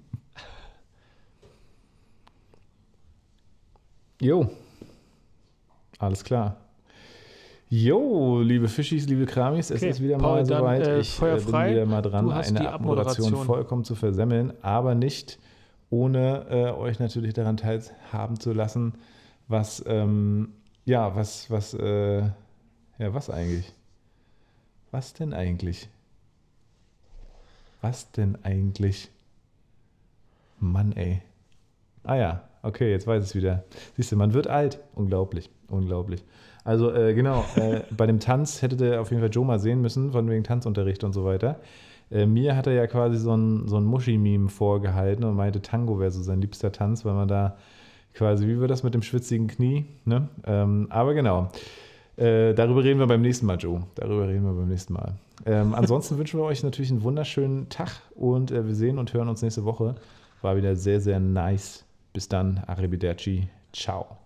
jo. Alles klar. Jo, liebe Fischis, liebe Kramis, es Okay, ist wieder Paul, mal soweit. äh, ich äh, bin wieder mal dran, eine Abmoderation. vollkommen zu versemmeln, aber nicht ohne äh, euch natürlich daran teilhaben zu lassen, was, ähm, ja, was, was, äh, ja, was eigentlich? Was denn eigentlich? Was denn eigentlich? Mann, ey. Ah ja, okay, jetzt weiß ich es wieder. Siehst du, man wird alt. Unglaublich, unglaublich. Also äh, genau, äh, bei dem Tanz hätte der auf jeden Fall Joe mal sehen müssen, von wegen Tanzunterricht und so weiter. Äh, mir hat er ja quasi so ein, so ein Muschi-Meme vorgehalten und meinte, Tango wäre so sein liebster Tanz, weil man da quasi, wie wird das mit dem schwitzigen Knie? Ne? Ähm, aber genau. Äh, darüber reden wir beim nächsten Mal, Joe. Darüber reden wir beim nächsten Mal. Ähm, ansonsten (laughs) wünschen wir euch natürlich einen wunderschönen Tag und äh, wir sehen und hören uns nächste Woche. War wieder sehr, sehr nice. Bis dann. Arrivederci. Ciao.